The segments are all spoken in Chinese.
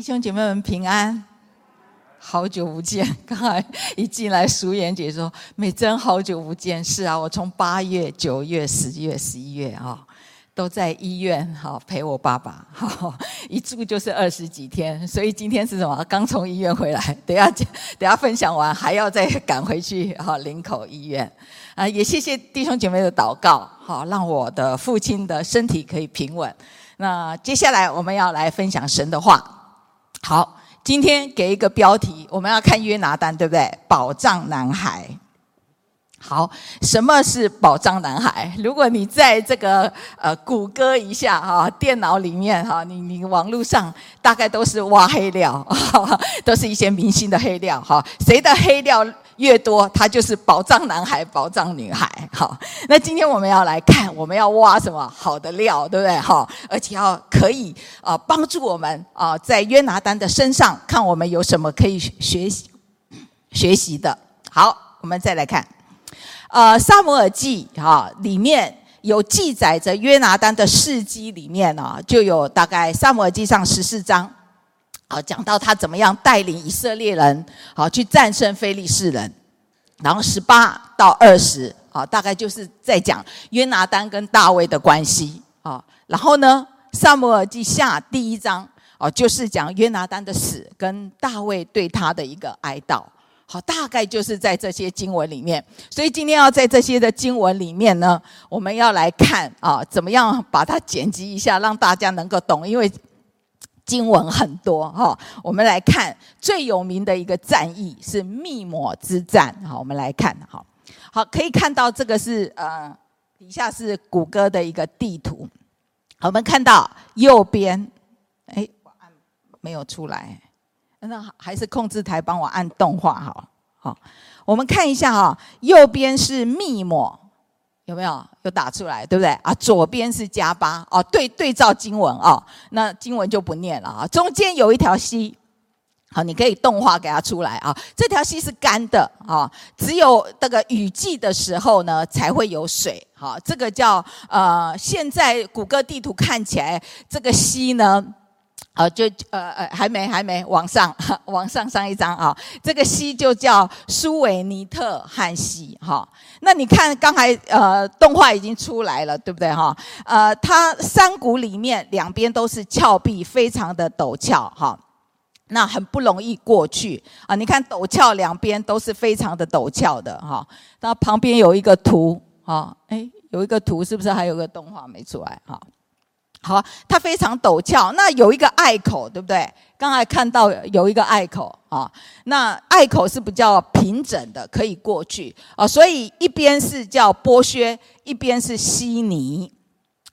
弟兄姐妹们平安，好久不见。刚才一进来，淑妍姐说：“美珍，好久不见。”是啊，我从八月、九月、十月、十一月啊，都在医院哈陪我爸爸，哈，一住就是二十几天。所以今天是什么？刚从医院回来，等下等下分享完，还要再赶回去哈林口医院啊。也谢谢弟兄姐妹的祷告，好让我的父亲的身体可以平稳。那接下来我们要来分享神的话。好，今天给一个标题，我们要看约拿丹，对不对？宝藏男孩。好，什么是宝藏男孩？如果你在这个呃谷歌一下哈，电脑里面哈，你你网络上大概都是挖黑料，都是一些明星的黑料哈，谁的黑料？越多，他就是宝藏男孩、宝藏女孩。好，那今天我们要来看，我们要挖什么好的料，对不对？好，而且要可以啊帮助我们啊，在约拿单的身上看我们有什么可以学习学习的。好，我们再来看，呃，撒母耳记哈里面有记载着约拿单的事迹，里面呢就有大概撒母耳记上十四章。好，讲到他怎么样带领以色列人，好去战胜非利士人，然后十八到二十，啊，大概就是在讲约拿单跟大卫的关系，啊，然后呢，撒母耳记下第一章，哦，就是讲约拿单的死跟大卫对他的一个哀悼，好，大概就是在这些经文里面，所以今天要在这些的经文里面呢，我们要来看啊，怎么样把它剪辑一下，让大家能够懂，因为。经文很多哈，我们来看最有名的一个战役是密抹之战。好，我们来看哈，好，可以看到这个是呃底下是谷歌的一个地图。好，我们看到右边，哎，我按没有出来，那还是控制台帮我按动画好。好，我们看一下哈，右边是密抹。有没有有打出来，对不对啊？左边是加巴哦，对对照经文哦，那经文就不念了啊。中间有一条溪，好，你可以动画给它出来啊。这条溪是干的啊，只有这个雨季的时候呢才会有水。好，这个叫呃，现在谷歌地图看起来这个溪呢。啊，就呃呃，还没还没往上，往上上一张啊。这个溪就叫苏维尼特汉溪哈。那你看刚才呃动画已经出来了，对不对哈？呃，它山谷里面两边都是峭壁，非常的陡峭哈。那很不容易过去啊。你看陡峭两边都是非常的陡峭的哈。那旁边有一个图啊，诶，有一个图是不是还有个动画没出来哈？好，它非常陡峭，那有一个隘口，对不对？刚才看到有一个隘口啊，那隘口是比较平整的，可以过去啊。所以一边是叫剥削，一边是悉尼。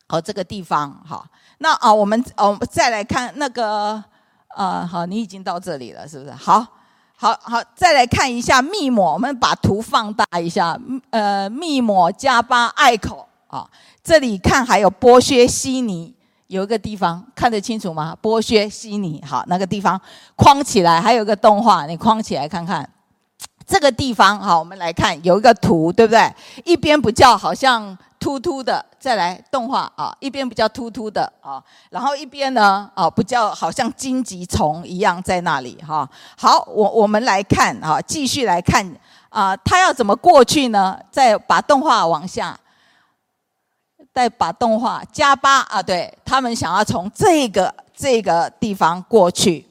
好，这个地方好。那啊，我们哦再来看那个啊，好，你已经到这里了，是不是？好，好，好，再来看一下密抹，我们把图放大一下。呃，密抹加巴隘口啊，这里看还有剥削悉尼。有一个地方看得清楚吗？剥削西尼，好，那个地方框起来，还有一个动画，你框起来看看。这个地方，好，我们来看，有一个图，对不对？一边比较好像突突的，再来动画啊，一边比较突突的啊，然后一边呢，啊，比较好像荆棘丛一样在那里哈。好，我我们来看啊，继续来看啊，他要怎么过去呢？再把动画往下。再把动画加八啊，对，他们想要从这个这个地方过去，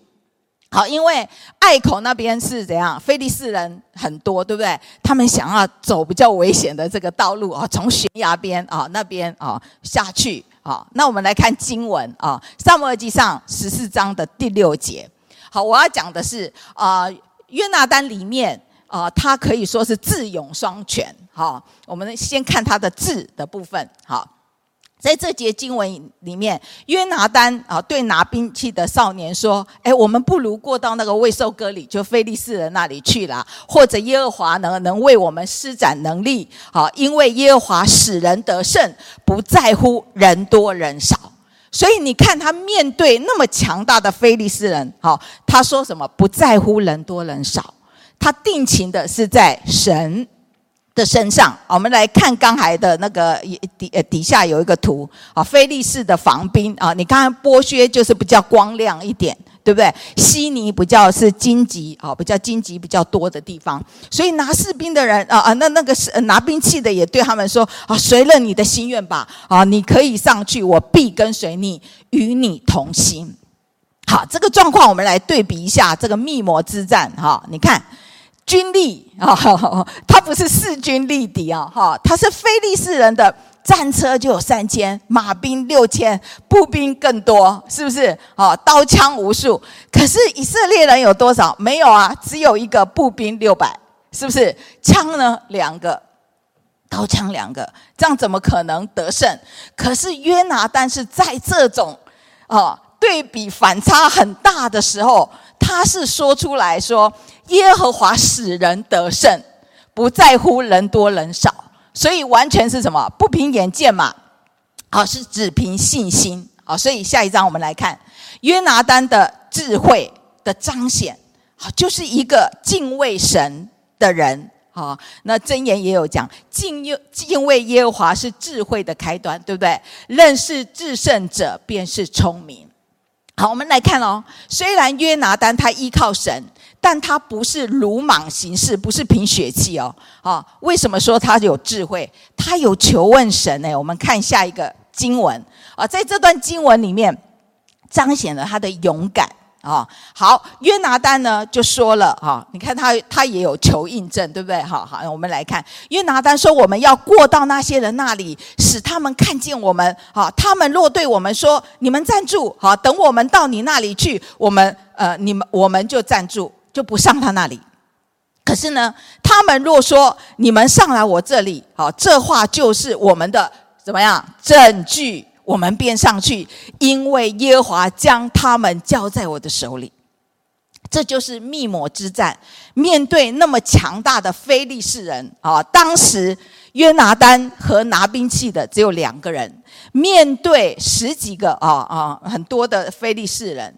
好，因为隘口那边是怎样？菲利士人很多，对不对？他们想要走比较危险的这个道路啊，从悬崖边啊那边啊下去啊。那我们来看经文啊，《撒母耳记上》十四章的第六节。好，我要讲的是啊，约拿单里面啊，他可以说是智勇双全。好，我们先看他的智的部分。好。在这节经文里面，约拿单啊对拿兵器的少年说：“哎，我们不如过到那个未受割礼，就非利士人那里去了，或者耶和华能能为我们施展能力，好，因为耶和华使人得胜，不在乎人多人少。所以你看他面对那么强大的非利士人，好，他说什么？不在乎人多人少，他定情的是在神。”的身上，我们来看刚才的那个底呃底下有一个图。啊，菲利士的防兵。啊，你看剥削就是比较光亮一点，对不对？悉尼比较是荆棘啊，比较荆棘比较多的地方，所以拿士兵的人啊啊，那那个是拿兵器的也对他们说啊，随了你的心愿吧。啊，你可以上去，我必跟随你，与你同行。好，这个状况我们来对比一下这个密谋之战。哈，你看军力啊，他不是势均力敌啊哈，他是非利士人的。战车就有三千，马兵六千，步兵更多，是不是？哦，刀枪无数。可是以色列人有多少？没有啊，只有一个步兵六百，是不是？枪呢？两个，刀枪两个，这样怎么可能得胜？可是约拿单是在这种哦对比反差很大的时候，他是说出来说：耶和华使人得胜，不在乎人多人少。所以完全是什么？不凭眼见嘛，好，是只凭信心。好，所以下一章我们来看约拿单的智慧的彰显。好，就是一个敬畏神的人。好，那箴言也有讲，敬耶敬畏耶和华是智慧的开端，对不对？认识至圣者便是聪明。好，我们来看哦。虽然约拿单他依靠神。但他不是鲁莽行事，不是凭血气哦。啊，为什么说他有智慧？他有求问神呢？我们看下一个经文啊，在这段经文里面彰显了他的勇敢啊。好，约拿单呢就说了啊，你看他他也有求印证，对不对？好好，我们来看约拿单说，我们要过到那些人那里，使他们看见我们。好，他们若对我们说，你们站住，好，等我们到你那里去，我们呃，你们我们就站住。就不上他那里，可是呢，他们若说你们上来我这里，好，这话就是我们的怎么样证据？我们便上去，因为耶和华将他们交在我的手里。这就是密谋之战，面对那么强大的非利士人啊！当时约拿单和拿兵器的只有两个人，面对十几个啊啊很多的非利士人，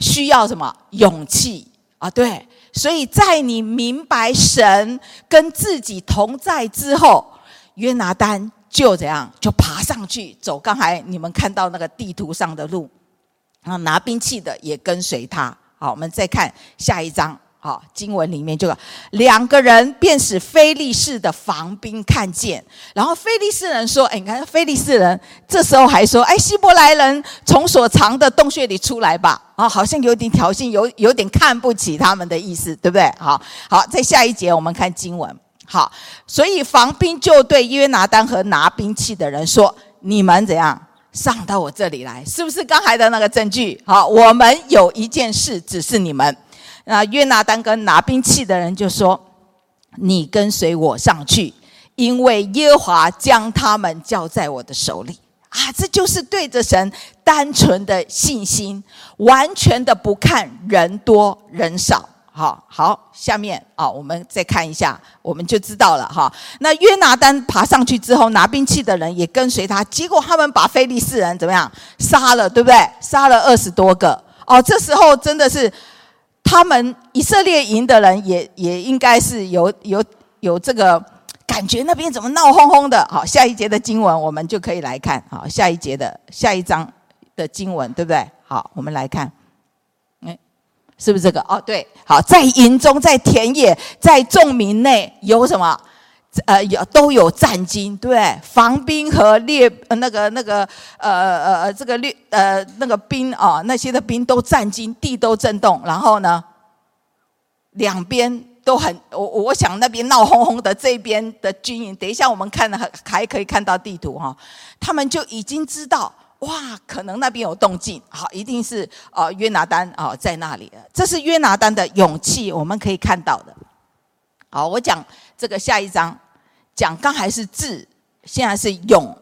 需要什么勇气？啊，对，所以在你明白神跟自己同在之后，约拿丹就这样，就爬上去走。刚才你们看到那个地图上的路，啊，拿兵器的也跟随他。好，我们再看下一章。好，经文里面就两个人便使非利士的防兵看见，然后非利士人说：“哎，你看非利士人这时候还说：‘哎，希伯来人从所藏的洞穴里出来吧！’啊，好像有点挑衅，有有点看不起他们的意思，对不对？好，好，在下一节我们看经文。好，所以防兵就对约拿单和拿兵器的人说：‘你们怎样上到我这里来？是不是刚才的那个证据？好，我们有一件事指示你们。’那约拿单跟拿兵器的人就说：“你跟随我上去，因为耶和华将他们交在我的手里。”啊，这就是对着神单纯的信心，完全的不看人多人少。好，好，下面啊，我们再看一下，我们就知道了哈。那约拿单爬上去之后，拿兵器的人也跟随他，结果他们把非利士人怎么样杀了，对不对？杀了二十多个。哦，这时候真的是。他们以色列营的人也也应该是有有有这个感觉，那边怎么闹哄哄的？好，下一节的经文我们就可以来看。好，下一节的下一章的经文，对不对？好，我们来看，哎，是不是这个？哦，对，好，在营中，在田野，在众民内有什么？呃，有都有战兢，对？防兵和列那个那个呃呃这个列呃那个兵啊，那些的兵都战兢，地都震动。然后呢，两边都很，我我想那边闹哄哄的，这边的军营，等一下我们看还还可以看到地图哈，他们就已经知道哇，可能那边有动静，好，一定是啊约拿单啊在那里，这是约拿单的勇气，我们可以看到的。好，我讲这个下一章。讲刚还是智，现在是勇，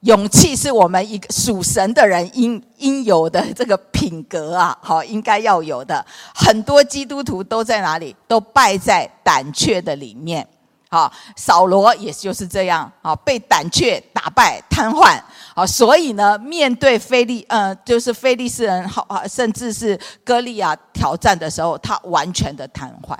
勇气是我们一个属神的人应应有的这个品格啊，好，应该要有的。很多基督徒都在哪里？都败在胆怯的里面。好，扫罗也就是这样，啊，被胆怯打败瘫痪。好，所以呢，面对非利，呃，就是非利士人，好，甚至是歌利亚挑战的时候，他完全的瘫痪。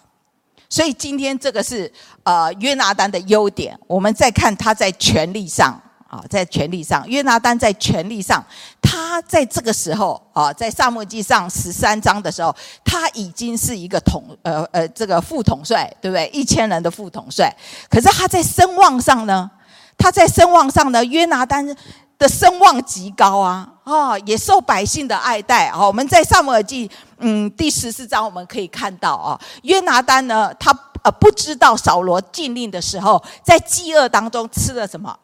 所以今天这个是呃约拿单的优点。我们再看他在权力上，啊，在权力上，约拿单在权力上，他在这个时候啊，在撒母耳记上十三章的时候，他已经是一个统呃呃这个副统帅，对不对？一千人的副统帅。可是他在声望上呢？他在声望上呢？约拿单的声望极高啊，啊，也受百姓的爱戴啊。我们在撒母耳记嗯第十四章我们可以看到啊，约拿丹呢，他呃不知道扫罗禁令的时候，在饥饿当中吃了什么？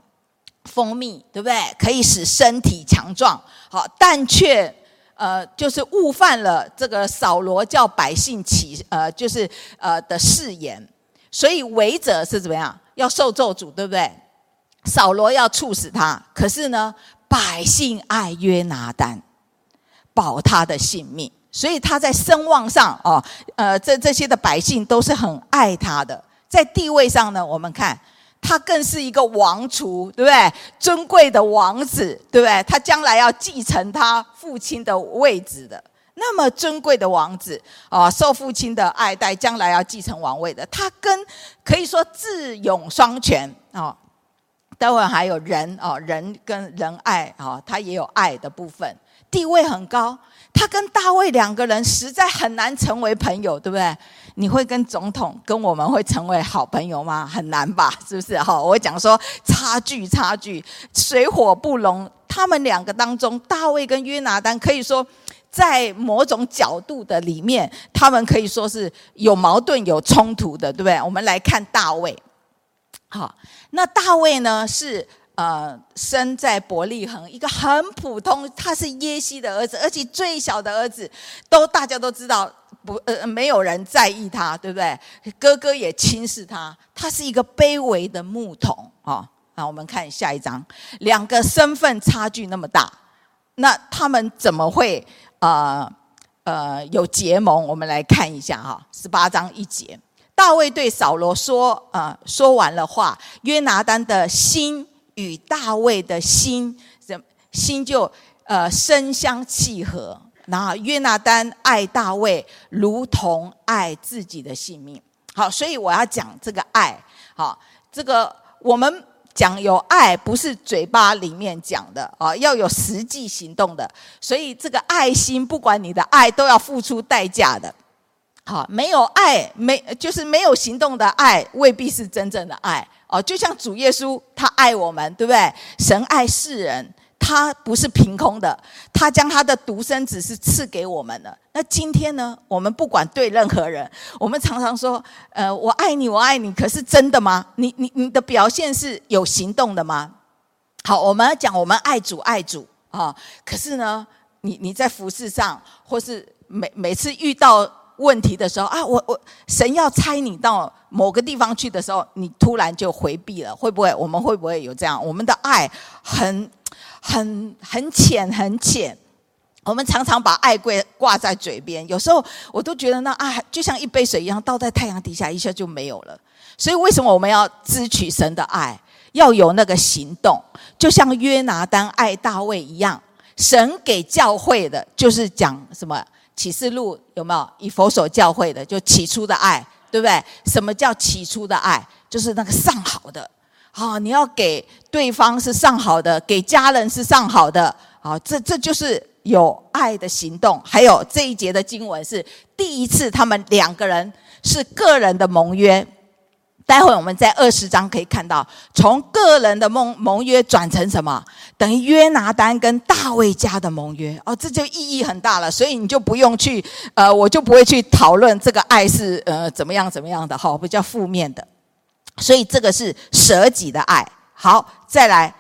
蜂蜜对不对？可以使身体强壮。好，但却呃，就是误犯了这个扫罗叫百姓起呃，就是呃的誓言。所以违者是怎么样？要受咒诅，对不对？扫罗要处死他。可是呢，百姓爱约拿丹，保他的性命。所以他在声望上哦，呃，这这些的百姓都是很爱他的。在地位上呢，我们看。他更是一个王储，对不对？尊贵的王子，对不对？他将来要继承他父亲的位置的，那么尊贵的王子啊，受父亲的爱戴，将来要继承王位的。他跟可以说智勇双全啊。待会还有仁啊，仁跟仁爱啊，他也有爱的部分，地位很高。他跟大卫两个人实在很难成为朋友，对不对？你会跟总统跟我们会成为好朋友吗？很难吧，是不是？好，我讲说差距，差距，水火不容。他们两个当中，大卫跟约拿单可以说在某种角度的里面，他们可以说是有矛盾、有冲突的，对不对？我们来看大卫。好，那大卫呢是。呃，生在伯利恒，一个很普通，他是耶西的儿子，而且最小的儿子，都大家都知道，不呃，没有人在意他，对不对？哥哥也轻视他，他是一个卑微的牧童啊。那我们看下一章，两个身份差距那么大，那他们怎么会呃呃有结盟？我们来看一下哈，十八章一节，大卫对扫罗说，呃，说完了话，约拿单的心。与大卫的心，心就呃深相契合。然后约拿单爱大卫，如同爱自己的性命。好，所以我要讲这个爱。好，这个我们讲有爱，不是嘴巴里面讲的啊，要有实际行动的。所以这个爱心，不管你的爱，都要付出代价的。好，没有爱，没就是没有行动的爱，未必是真正的爱。哦，就像主耶稣，他爱我们，对不对？神爱世人，他不是凭空的，他将他的独生子是赐给我们的。那今天呢？我们不管对任何人，我们常常说，呃，我爱你，我爱你，可是真的吗？你你你的表现是有行动的吗？好，我们要讲我们爱主爱主啊，可是呢，你你在服事上，或是每每次遇到。问题的时候啊，我我神要差你到某个地方去的时候，你突然就回避了，会不会？我们会不会有这样？我们的爱很很很浅很浅，我们常常把爱挂挂在嘴边，有时候我都觉得那爱就像一杯水一样，倒在太阳底下一下就没有了。所以为什么我们要支取神的爱？要有那个行动，就像约拿单爱大卫一样，神给教会的就是讲什么？启示录有没有以佛所教会的？就起初的爱，对不对？什么叫起初的爱？就是那个上好的，好，你要给对方是上好的，给家人是上好的，好，这这就是有爱的行动。还有这一节的经文是第一次，他们两个人是个人的盟约。待会我们在二十章可以看到，从个人的盟盟约转成什么？等于约拿单跟大卫家的盟约哦，这就意义很大了。所以你就不用去，呃，我就不会去讨论这个爱是呃怎么样怎么样的哈，比较负面的。所以这个是舍己的爱。好，再来，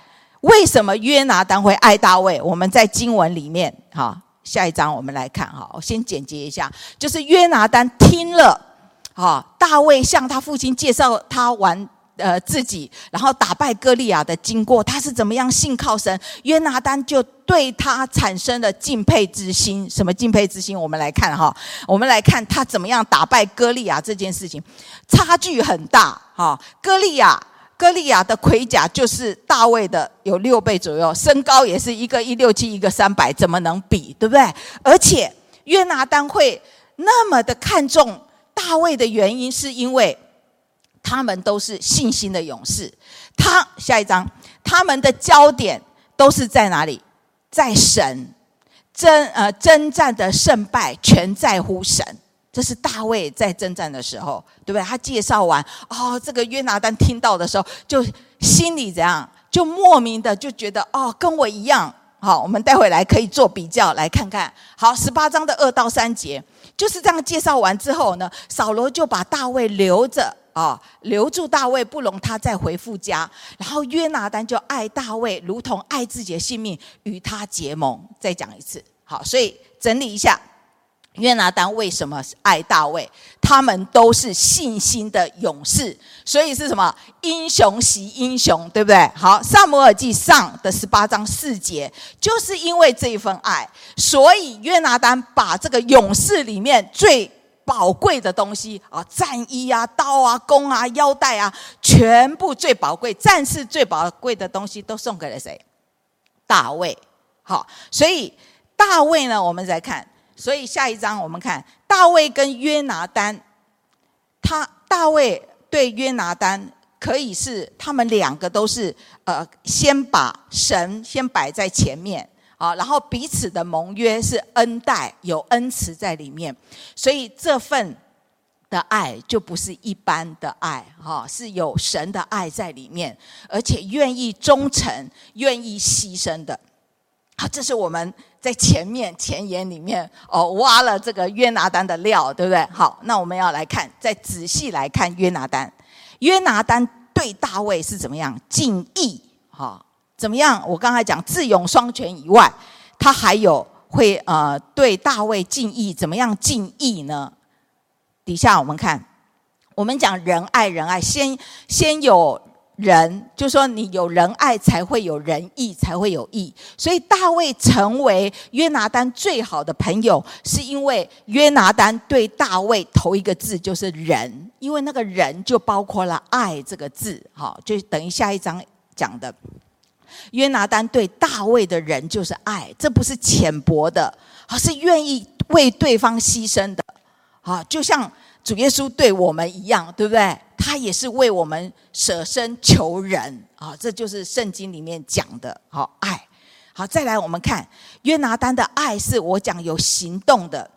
为什么约拿单会爱大卫？我们在经文里面哈，下一章我们来看哈，我先简洁一下，就是约拿单听了。啊，大卫向他父亲介绍他完呃自己，然后打败歌利亚的经过，他是怎么样信靠神？约拿单就对他产生了敬佩之心。什么敬佩之心？我们来看哈，我们来看他怎么样打败歌利亚这件事情，差距很大哈。歌利亚，歌利亚的盔甲就是大卫的有六倍左右，身高也是一个一六七，一个三百，怎么能比？对不对？而且约拿单会那么的看重。大卫的原因是因为他们都是信心的勇士。他下一章，他们的焦点都是在哪里？在神，征呃征战的胜败全在乎神。这是大卫在征战的时候，对不对？他介绍完，哦，这个约拿单听到的时候，就心里怎样？就莫名的就觉得，哦，跟我一样。好，我们待会来可以做比较，来看看。好，十八章的二到三节就是这样介绍完之后呢，扫罗就把大卫留着啊、留住大卫，不容他再回父家。然后约拿丹就爱大卫，如同爱自己的性命，与他结盟。再讲一次，好，所以整理一下。约拿单为什么爱大卫？他们都是信心的勇士，所以是什么？英雄惜英雄，对不对？好，撒母耳记上的十八章四节，就是因为这一份爱，所以约拿单把这个勇士里面最宝贵的东西啊，战衣啊、刀啊、弓啊、腰带啊，全部最宝贵、战士最宝贵的东西，都送给了谁？大卫。好，所以大卫呢，我们再看。所以下一章我们看大卫跟约拿单，他大卫对约拿单可以是他们两个都是呃，先把神先摆在前面啊，然后彼此的盟约是恩待，有恩慈在里面，所以这份的爱就不是一般的爱哈，是有神的爱在里面，而且愿意忠诚、愿意牺牲的。好，这是我们在前面前言里面哦挖了这个约拿单的料，对不对？好，那我们要来看，再仔细来看约拿单。约拿单对大卫是怎么样敬意？哈，怎么样？我刚才讲智勇双全以外，他还有会呃对大卫敬意，怎么样敬意呢？底下我们看，我们讲仁爱，仁爱先先有。人就说你有仁爱，才会有仁义，才会有义。所以大卫成为约拿单最好的朋友，是因为约拿单对大卫头一个字就是仁，因为那个仁就包括了爱这个字。好，就等于下一章讲的，约拿单对大卫的仁就是爱，这不是浅薄的，而是愿意为对方牺牲的。好，就像主耶稣对我们一样，对不对？他也是为我们舍身求人啊，这就是圣经里面讲的好爱。好，再来我们看约拿单的爱，是我讲有行动的，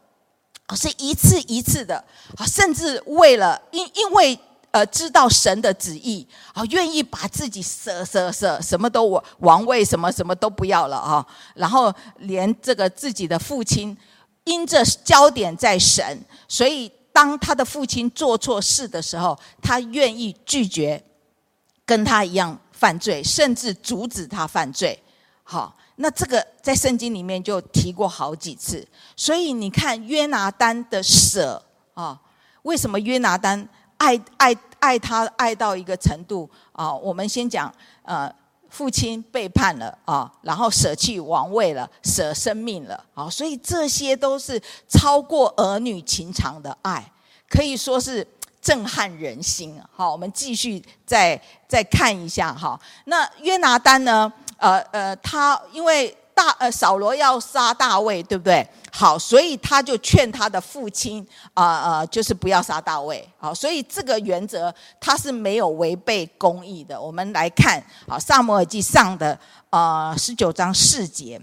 是一次一次的啊，甚至为了因因为呃知道神的旨意啊，愿意把自己舍舍舍，什么都王王位什么什么都不要了啊，然后连这个自己的父亲，因着焦点在神，所以。当他的父亲做错事的时候，他愿意拒绝跟他一样犯罪，甚至阻止他犯罪。好，那这个在圣经里面就提过好几次。所以你看约拿单的舍啊，为什么约拿单爱爱爱他爱到一个程度啊？我们先讲呃。父亲背叛了啊，然后舍弃王位了，舍生命了啊，所以这些都是超过儿女情长的爱，可以说是震撼人心。好，我们继续再再看一下哈。那约拿丹呢？呃呃，他因为。大呃，扫罗要杀大卫，对不对？好，所以他就劝他的父亲啊啊、就是不要杀大卫。好，所以这个原则他是没有违背公义的。我们来看，好，撒母耳记上的呃十九章四节，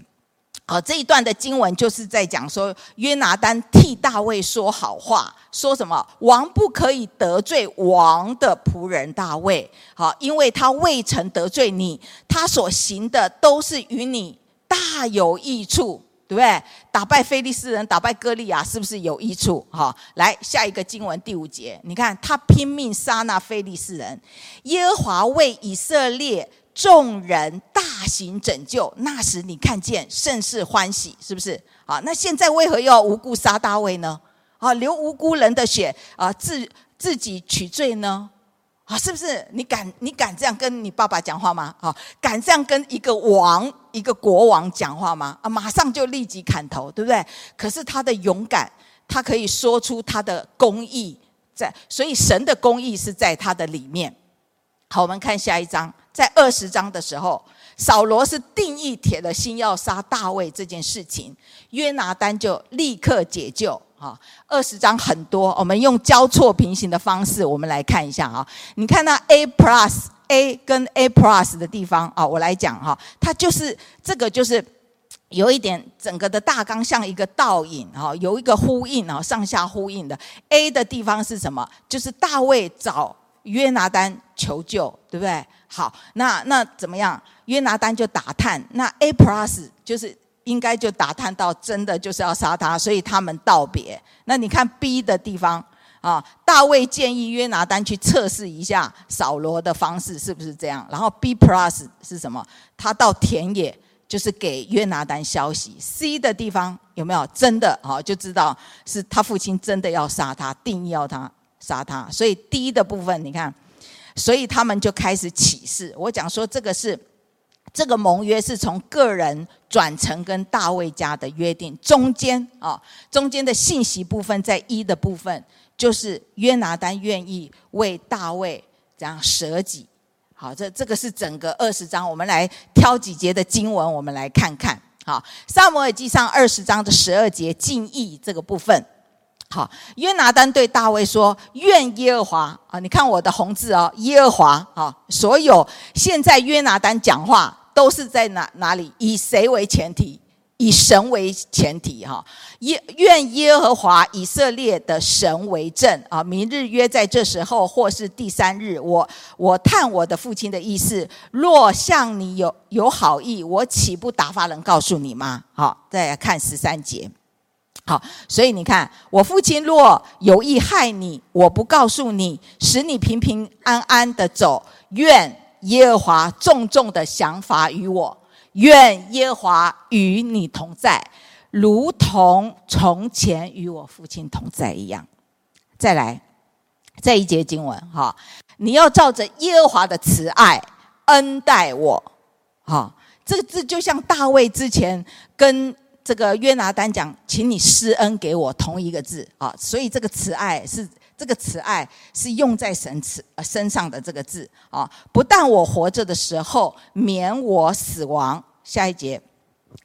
好，这一段的经文就是在讲说，约拿单替大卫说好话，说什么？王不可以得罪王的仆人大卫，好，因为他未曾得罪你，他所行的都是与你。大有益处，对不对？打败非利士人，打败歌利亚，是不是有益处？哈，来下一个经文第五节，你看他拼命杀那非利士人，耶和华为以色列众人大行拯救，那时你看见甚是欢喜，是不是？啊，那现在为何要无故杀大卫呢？啊，流无辜人的血啊，自自己取罪呢？啊，是不是？你敢你敢这样跟你爸爸讲话吗？啊，敢这样跟一个王、一个国王讲话吗？啊，马上就立即砍头，对不对？可是他的勇敢，他可以说出他的公义在，所以神的公义是在他的里面。好，我们看下一章，在二十章的时候，扫罗是定义铁了心要杀大卫这件事情，约拿丹就立刻解救。哈。二十章很多，我们用交错平行的方式，我们来看一下啊。你看那 A plus A 跟 A plus 的地方啊，我来讲哈，它就是这个就是有一点整个的大纲像一个倒影哈，有一个呼应啊，上下呼应的。A 的地方是什么？就是大卫找约拿单求救，对不对？好，那那怎么样？约拿单就打探，那 A plus 就是应该就打探到真的就是要杀他，所以他们道别。那你看 B 的地方啊，大卫建议约拿单去测试一下扫罗的方式是不是这样。然后 B plus 是什么？他到田野就是给约拿单消息。C 的地方有没有真的啊？就知道是他父亲真的要杀他，定义要他杀他。所以 D 的部分你看，所以他们就开始起誓。我讲说这个是。这个盟约是从个人转成跟大卫家的约定，中间啊，中间的信息部分在一的部分，就是约拿单愿意为大卫这样舍己。好，这这个是整个二十章，我们来挑几节的经文，我们来看看。好，撒母耳记上二十章的十二节敬意这个部分。好，约拿单对大卫说：“愿耶和华啊，你看我的红字哦，耶和华啊，所有现在约拿单讲话。”都是在哪哪里？以谁为前提？以神为前提哈。耶愿耶和华以色列的神为证啊！明日约在这时候，或是第三日，我我探我的父亲的意思。若向你有有好意，我岂不打发人告诉你吗？好，再来看十三节。好，所以你看，我父亲若有意害你，我不告诉你，使你平平安安的走。愿。耶和华重重的想法与我，愿耶和华与你同在，如同从前与我父亲同在一样。再来，这一节经文哈，你要照着耶和华的慈爱恩待我，哈，这个字就像大卫之前跟这个约拿单讲，请你施恩给我，同一个字啊，所以这个慈爱是。这个慈爱是用在神慈呃身上的这个字啊，不但我活着的时候免我死亡，下一节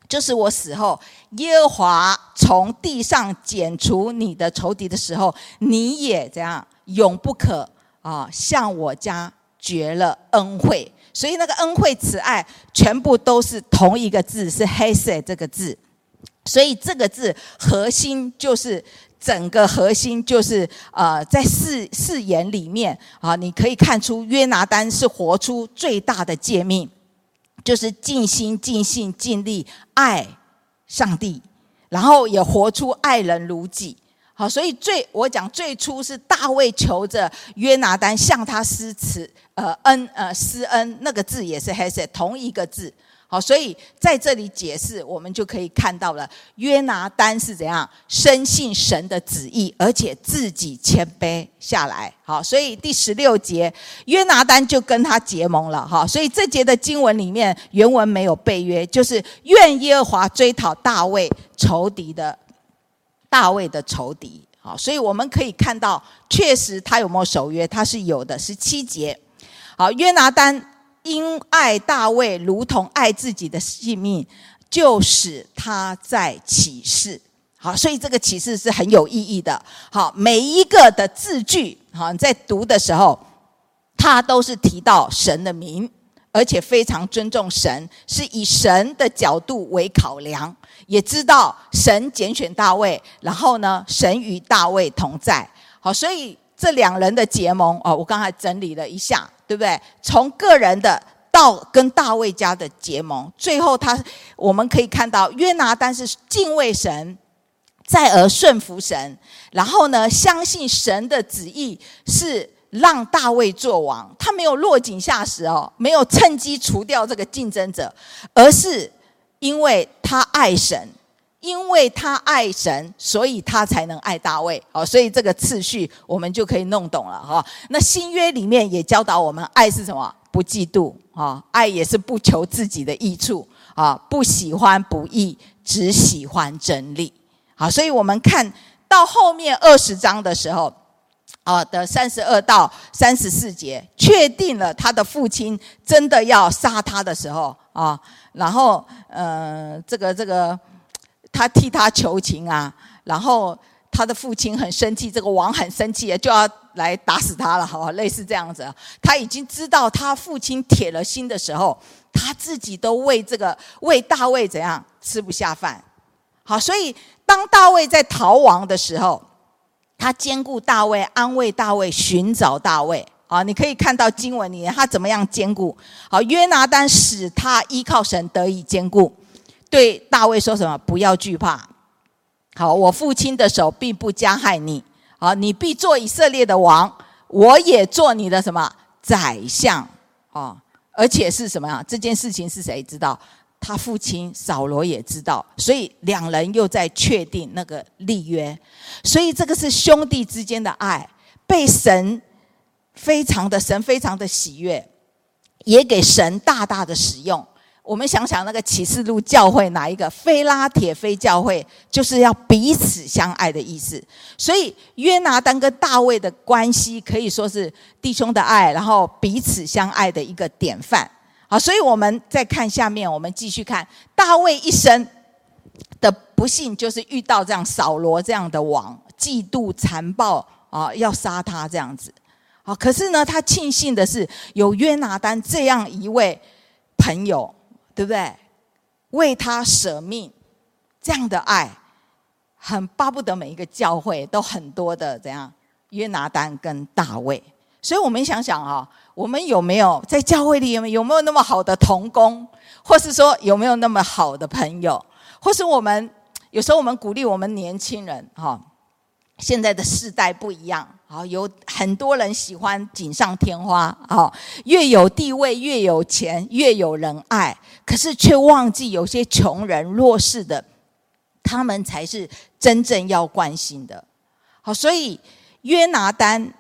就是我死后，耶和华从地上剪除你的仇敌的时候，你也这样永不可啊向我家绝了恩惠。所以那个恩惠慈爱全部都是同一个字，是黑色这个字，所以这个字核心就是。整个核心就是，呃，在誓誓言里面啊，你可以看出约拿单是活出最大的诫命，就是尽心、尽性、尽力爱上帝，然后也活出爱人如己。好，所以最我讲最初是大卫求着约拿单向他施慈，呃恩呃施恩，那个字也是 h e s e 同一个字。好，所以在这里解释，我们就可以看到了约拿单是怎样深信神的旨意，而且自己谦卑下来。好，所以第十六节，约拿单就跟他结盟了。哈，所以这节的经文里面原文没有背约，就是愿耶和华追讨大卫仇敌的，大卫的仇敌。好，所以我们可以看到，确实他有没有守约，他是有的。十七节，好，约拿单。因爱大卫如同爱自己的性命，就使他在起誓。好，所以这个起誓是很有意义的。好，每一个的字句，好，你在读的时候，他都是提到神的名，而且非常尊重神，是以神的角度为考量，也知道神拣选大卫，然后呢，神与大卫同在。好，所以这两人的结盟，哦，我刚才整理了一下。对不对？从个人的到跟大卫家的结盟，最后他我们可以看到约拿单是敬畏神，再而顺服神，然后呢，相信神的旨意是让大卫做王。他没有落井下石哦，没有趁机除掉这个竞争者，而是因为他爱神。因为他爱神，所以他才能爱大卫。哦，所以这个次序我们就可以弄懂了哈。那新约里面也教导我们，爱是什么？不嫉妒啊，爱也是不求自己的益处啊，不喜欢不义，只喜欢真理。好，所以我们看到后面二十章的时候，啊的三十二到三十四节，确定了他的父亲真的要杀他的时候啊，然后呃，这个这个。他替他求情啊，然后他的父亲很生气，这个王很生气，就要来打死他了，好，类似这样子。他已经知道他父亲铁了心的时候，他自己都为这个为大卫怎样吃不下饭。好，所以当大卫在逃亡的时候，他坚固大卫，安慰大卫，寻找大卫。啊，你可以看到经文里面他怎么样坚固。好，约拿单使他依靠神得以坚固，对大卫说什么？不要惧怕。好，我父亲的手并不加害你。好，你必做以色列的王，我也做你的什么宰相。啊，而且是什么呀？这件事情是谁知道？他父亲扫罗也知道，所以两人又在确定那个立约。所以这个是兄弟之间的爱，被神。非常的神，非常的喜悦，也给神大大的使用。我们想想那个启示录教会哪一个？非拉铁非教会，就是要彼此相爱的意思。所以约拿单跟大卫的关系可以说是弟兄的爱，然后彼此相爱的一个典范。好，所以我们再看下面，我们继续看大卫一生的不幸，就是遇到这样扫罗这样的王，嫉妒残暴啊，要杀他这样子。好，可是呢，他庆幸的是有约拿单这样一位朋友，对不对？为他舍命，这样的爱，很巴不得每一个教会都很多的怎样？约拿单跟大卫。所以我们想想啊，我们有没有在教会里有没有没有那么好的同工，或是说有没有那么好的朋友，或是我们有时候我们鼓励我们年轻人哈。现在的世代不一样，好，有很多人喜欢锦上添花，好，越有地位越有钱越有人爱，可是却忘记有些穷人弱势的，他们才是真正要关心的。好，所以约拿单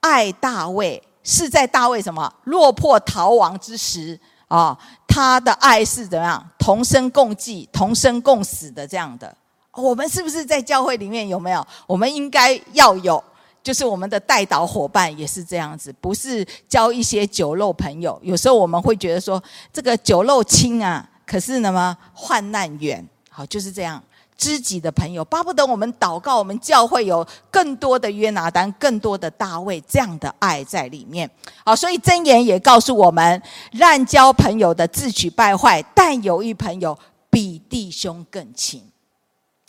爱大卫，是在大卫什么落魄逃亡之时啊，他的爱是怎样同生共济、同生共死的这样的。我们是不是在教会里面有没有？我们应该要有，就是我们的代导伙伴也是这样子，不是交一些酒肉朋友。有时候我们会觉得说，这个酒肉亲啊，可是呢嘛，患难远。好，就是这样，知己的朋友，巴不得我们祷告，我们教会有更多的约拿单，更多的大卫这样的爱在里面。好，所以箴言也告诉我们，滥交朋友的自取败坏，但有一朋友比弟兄更亲。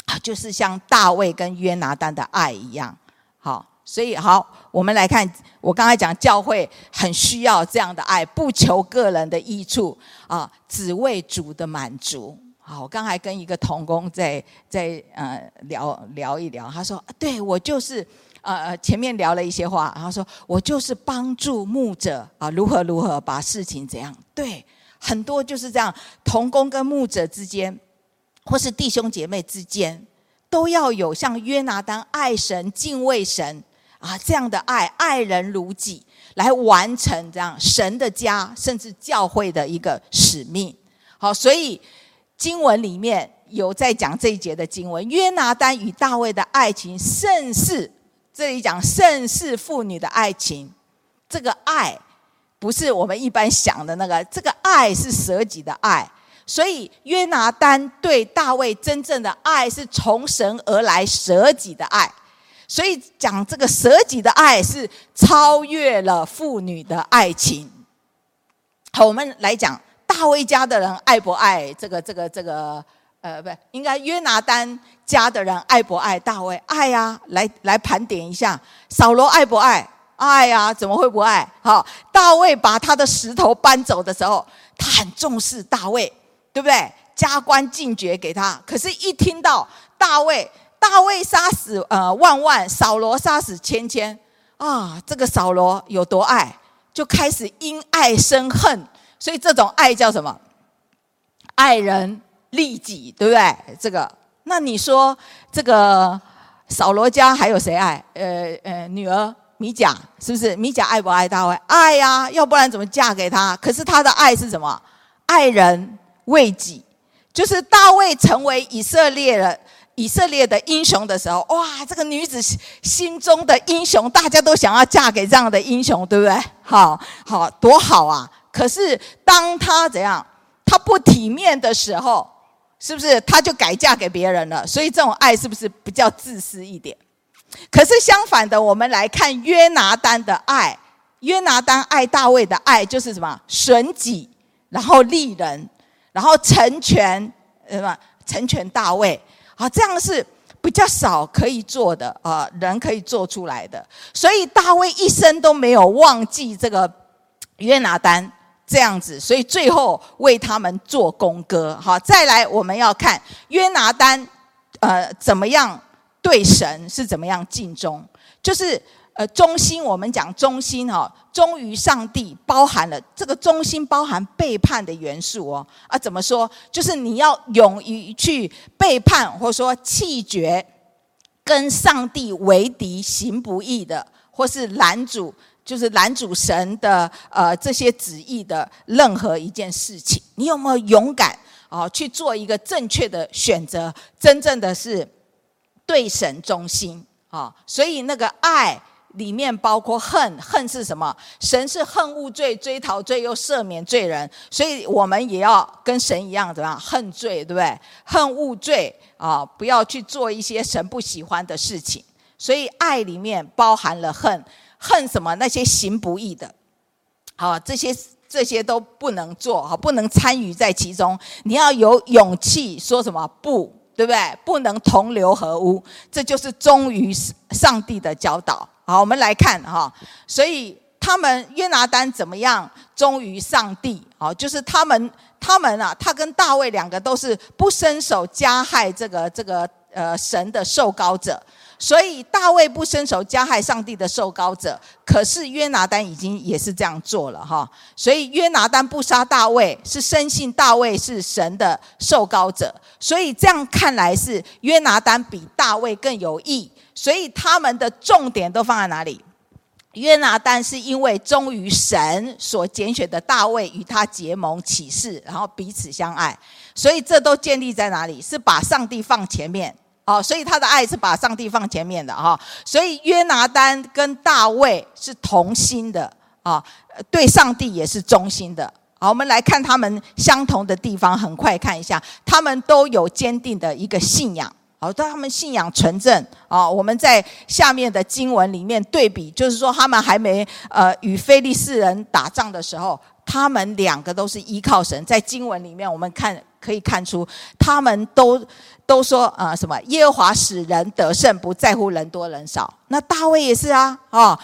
啊，就是像大卫跟约拿单的爱一样，所以好，我们来看，我刚才讲教会很需要这样的爱，不求个人的益处啊，只为主的满足。好，我刚才跟一个同工在在呃聊聊一聊，他说，对我就是呃前面聊了一些话，然后说我就是帮助牧者啊，如何如何把事情怎样，对，很多就是这样，同工跟牧者之间。或是弟兄姐妹之间，都要有像约拿单爱神、敬畏神啊这样的爱，爱人如己，来完成这样神的家，甚至教会的一个使命。好，所以经文里面有在讲这一节的经文，约拿单与大卫的爱情甚是，这里讲甚是父女的爱情。这个爱不是我们一般想的那个，这个爱是舍己的爱。所以约拿单对大卫真正的爱是从神而来舍己的爱，所以讲这个舍己的爱是超越了父女的爱情。好，我们来讲大卫家的人爱不爱这个这个这个呃，不，应该约拿单家的人爱不爱大卫？爱呀！来来盘点一下，扫罗爱不爱？爱呀！怎么会不爱？好，大卫把他的石头搬走的时候，他很重视大卫。对不对？加官进爵给他，可是，一听到大卫，大卫杀死呃万万，扫罗杀死千千，啊，这个扫罗有多爱，就开始因爱生恨，所以这种爱叫什么？爱人利己，对不对？这个，那你说这个扫罗家还有谁爱？呃呃，女儿米甲是不是？米甲爱不爱大卫？爱呀，要不然怎么嫁给他？可是他的爱是什么？爱人。为己，就是大卫成为以色列人、以色列的英雄的时候，哇，这个女子心中的英雄，大家都想要嫁给这样的英雄，对不对？好好，多好啊！可是当他怎样，他不体面的时候，是不是他就改嫁给别人了？所以这种爱是不是比较自私一点？可是相反的，我们来看约拿单的爱，约拿单爱大卫的爱就是什么？损己，然后利人，然后成全什么？成全大卫。啊，这样是比较少可以做的啊，人可以做出来的。所以大卫一生都没有忘记这个约拿丹这样子，所以最后为他们做功歌。好，再来我们要看约拿丹，呃，怎么样对神是怎么样尽忠，就是。呃，忠心，我们讲忠心哈，忠于上帝，包含了这个忠心，包含背叛的元素哦。啊，怎么说？就是你要勇于去背叛，或者说弃绝跟上帝为敌、行不义的，或是拦阻，就是拦阻神的呃这些旨意的任何一件事情。你有没有勇敢啊去做一个正确的选择？真正的是对神忠心啊，所以那个爱。里面包括恨，恨是什么？神是恨恶罪，追讨罪又赦免罪人，所以我们也要跟神一样，怎么样？恨罪，对不对？恨恶罪啊，不要去做一些神不喜欢的事情。所以爱里面包含了恨，恨什么？那些行不义的，好，这些这些都不能做，好，不能参与在其中。你要有勇气说什么不？对不对？不能同流合污，这就是忠于上帝的教导。好，我们来看哈，所以他们约拿丹怎么样忠于上帝？好，就是他们他们啊，他跟大卫两个都是不伸手加害这个这个呃神的受膏者。所以大卫不伸手加害上帝的受膏者，可是约拿单已经也是这样做了哈。所以约拿单不杀大卫，是深信大卫是神的受膏者。所以这样看来是约拿单比大卫更有义。所以他们的重点都放在哪里？约拿单是因为忠于神所拣选的大卫与他结盟起誓，然后彼此相爱。所以这都建立在哪里？是把上帝放前面。哦，所以他的爱是把上帝放前面的哈，所以约拿单跟大卫是同心的啊，对上帝也是忠心的。好，我们来看他们相同的地方，很快看一下，他们都有坚定的一个信仰。好，但他们信仰纯正啊。我们在下面的经文里面对比，就是说他们还没呃与非利士人打仗的时候，他们两个都是依靠神。在经文里面，我们看可以看出他们都。都说啊、什么耶和华使人得胜，不在乎人多人少。那大卫也是啊，啊、哦，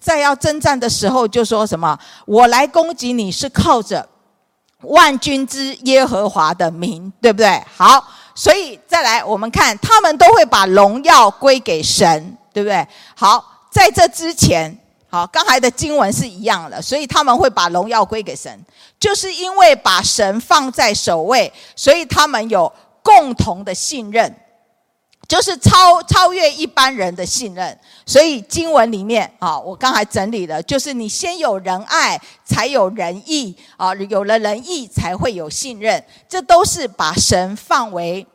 在要征战的时候就说什么，我来攻击你是靠着万军之耶和华的名，对不对？好，所以再来我们看，他们都会把荣耀归给神，对不对？好，在这之前，好，刚才的经文是一样的，所以他们会把荣耀归给神，就是因为把神放在首位，所以他们有。共同的信任，就是超超越一般人的信任。所以经文里面啊，我刚才整理了，就是你先有仁爱，才有仁义啊，有了仁义，才会有信任。这都是把神放为。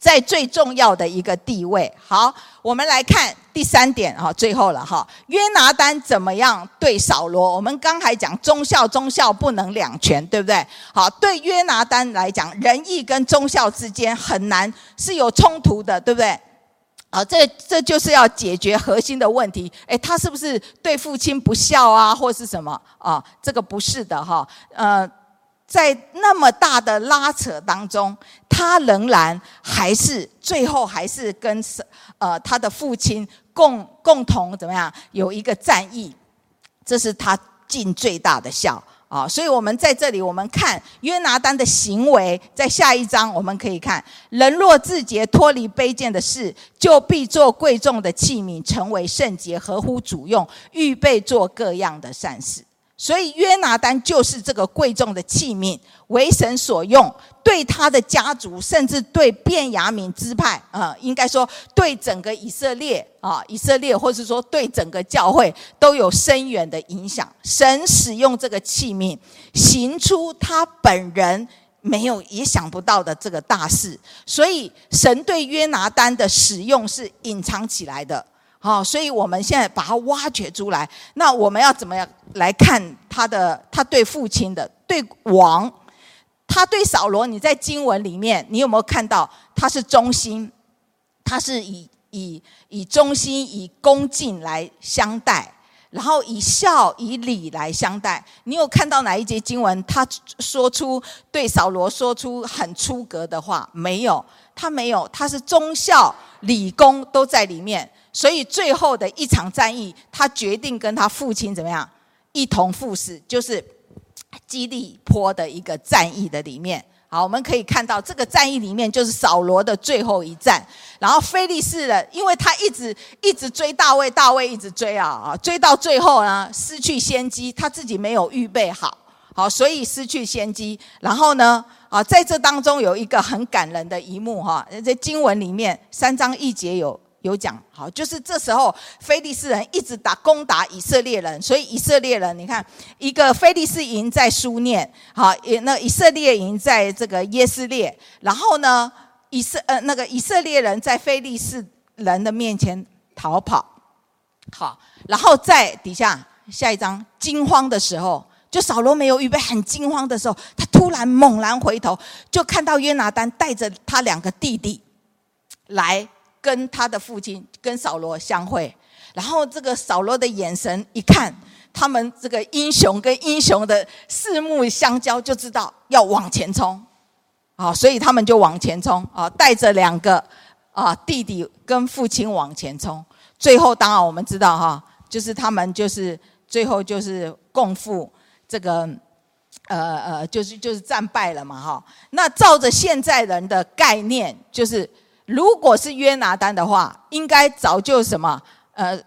在最重要的一个地位。好，我们来看第三点哈，最后了哈。约拿丹怎么样对扫罗？我们刚才讲忠孝，忠孝不能两全，对不对？好，对约拿丹来讲，仁义跟忠孝之间很难是有冲突的，对不对？好，这这就是要解决核心的问题。诶，他是不是对父亲不孝啊，或是什么啊？这个不是的哈，呃。在那么大的拉扯当中，他仍然还是最后还是跟呃他的父亲共共同怎么样有一个战役，这是他尽最大的孝啊！所以我们在这里我们看约拿单的行为，在下一章我们可以看：人若自洁脱离卑贱的事，就必做贵重的器皿，成为圣洁，合乎主用，预备做各样的善事。所以约拿单就是这个贵重的器皿，为神所用，对他的家族，甚至对便雅悯支派，啊，应该说对整个以色列啊，以色列，或是说对整个教会都有深远的影响。神使用这个器皿，行出他本人没有也想不到的这个大事。所以神对约拿单的使用是隐藏起来的。好，所以我们现在把它挖掘出来。那我们要怎么样来看他的？他对父亲的，对王，他对扫罗。你在经文里面，你有没有看到他是忠心？他是以以以忠心、以恭敬来相待，然后以孝、以礼来相待。你有看到哪一节经文，他说出对扫罗说出很出格的话？没有，他没有，他是忠孝礼恭都在里面。所以最后的一场战役，他决定跟他父亲怎么样一同赴死，就是基利波的一个战役的里面。好，我们可以看到这个战役里面就是扫罗的最后一战。然后非利士人，因为他一直一直追大卫，大卫一直追啊啊，追到最后呢，失去先机，他自己没有预备好，好，所以失去先机。然后呢，啊，在这当中有一个很感人的一幕哈，在经文里面三章一节有。有讲好，就是这时候非利士人一直打攻打以色列人，所以以色列人，你看一个非利士营在书念，好，也那以色列营在这个耶斯列，然后呢，以色呃那个以色列人在非利士人的面前逃跑，好，然后在底下下一章惊慌的时候，就扫罗没有预备，很惊慌的时候，他突然猛然回头，就看到约拿单带着他两个弟弟来。跟他的父亲跟扫罗相会，然后这个扫罗的眼神一看，他们这个英雄跟英雄的四目相交，就知道要往前冲，啊，所以他们就往前冲啊，带着两个啊弟弟跟父亲往前冲。最后当然我们知道哈，就是他们就是最后就是共赴这个呃呃，就是就是战败了嘛哈。那照着现在人的概念，就是。如果是约拿单的话，应该早就什么，呃，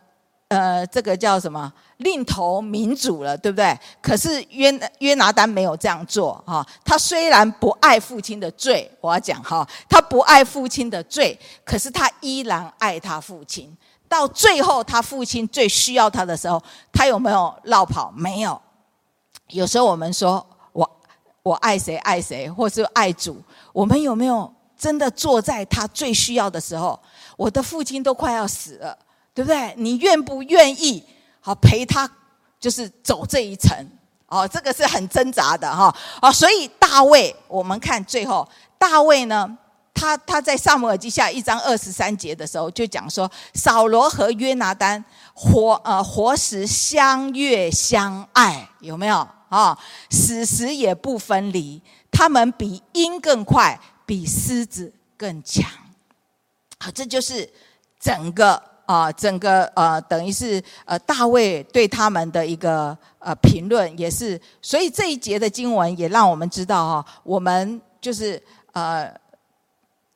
呃，这个叫什么，另投民主了，对不对？可是约约拿单没有这样做哈。他虽然不爱父亲的罪，我要讲哈，他不爱父亲的罪，可是他依然爱他父亲。到最后，他父亲最需要他的时候，他有没有落跑？没有。有时候我们说我我爱谁爱谁，或是爱主，我们有没有？真的坐在他最需要的时候，我的父亲都快要死了，对不对？你愿不愿意好陪他，就是走这一程？哦，这个是很挣扎的哈。哦，所以大卫，我们看最后，大卫呢，他他在撒母耳记下一章二十三节的时候，就讲说，扫罗和约拿单活呃活时相悦相爱，有没有啊？死时也不分离，他们比鹰更快。比狮子更强，好，这就是整个啊、整个呃，等于是呃，大卫对他们的一个呃评论，也是，所以这一节的经文也让我们知道哈，我们就是呃，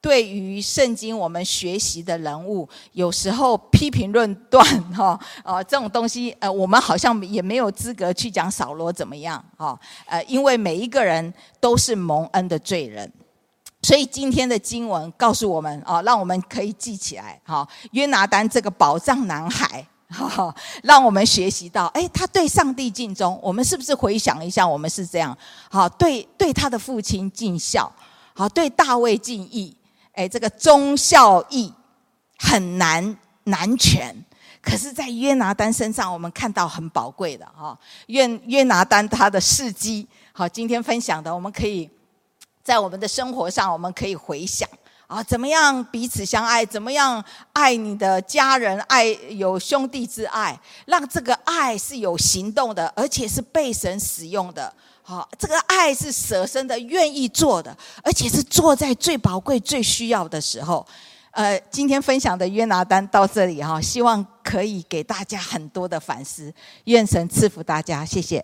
对于圣经我们学习的人物，有时候批评论断哈，呃，这种东西呃，我们好像也没有资格去讲扫罗怎么样哈，呃，因为每一个人都是蒙恩的罪人。所以今天的经文告诉我们啊，让我们可以记起来哈。约拿丹这个宝藏男孩，哈，让我们学习到，哎，他对上帝尽忠。我们是不是回想一下，我们是这样？好，对对他的父亲尽孝，好，对大卫尽义。哎，这个忠孝义很难难全，可是，在约拿丹身上，我们看到很宝贵的哈。愿约拿丹他的事迹，好，今天分享的，我们可以。在我们的生活上，我们可以回想啊，怎么样彼此相爱，怎么样爱你的家人，爱有兄弟之爱，让这个爱是有行动的，而且是被神使用的。好，这个爱是舍身的，愿意做的，而且是做在最宝贵、最需要的时候。呃，今天分享的约拿丹到这里哈，希望可以给大家很多的反思。愿神赐福大家，谢谢。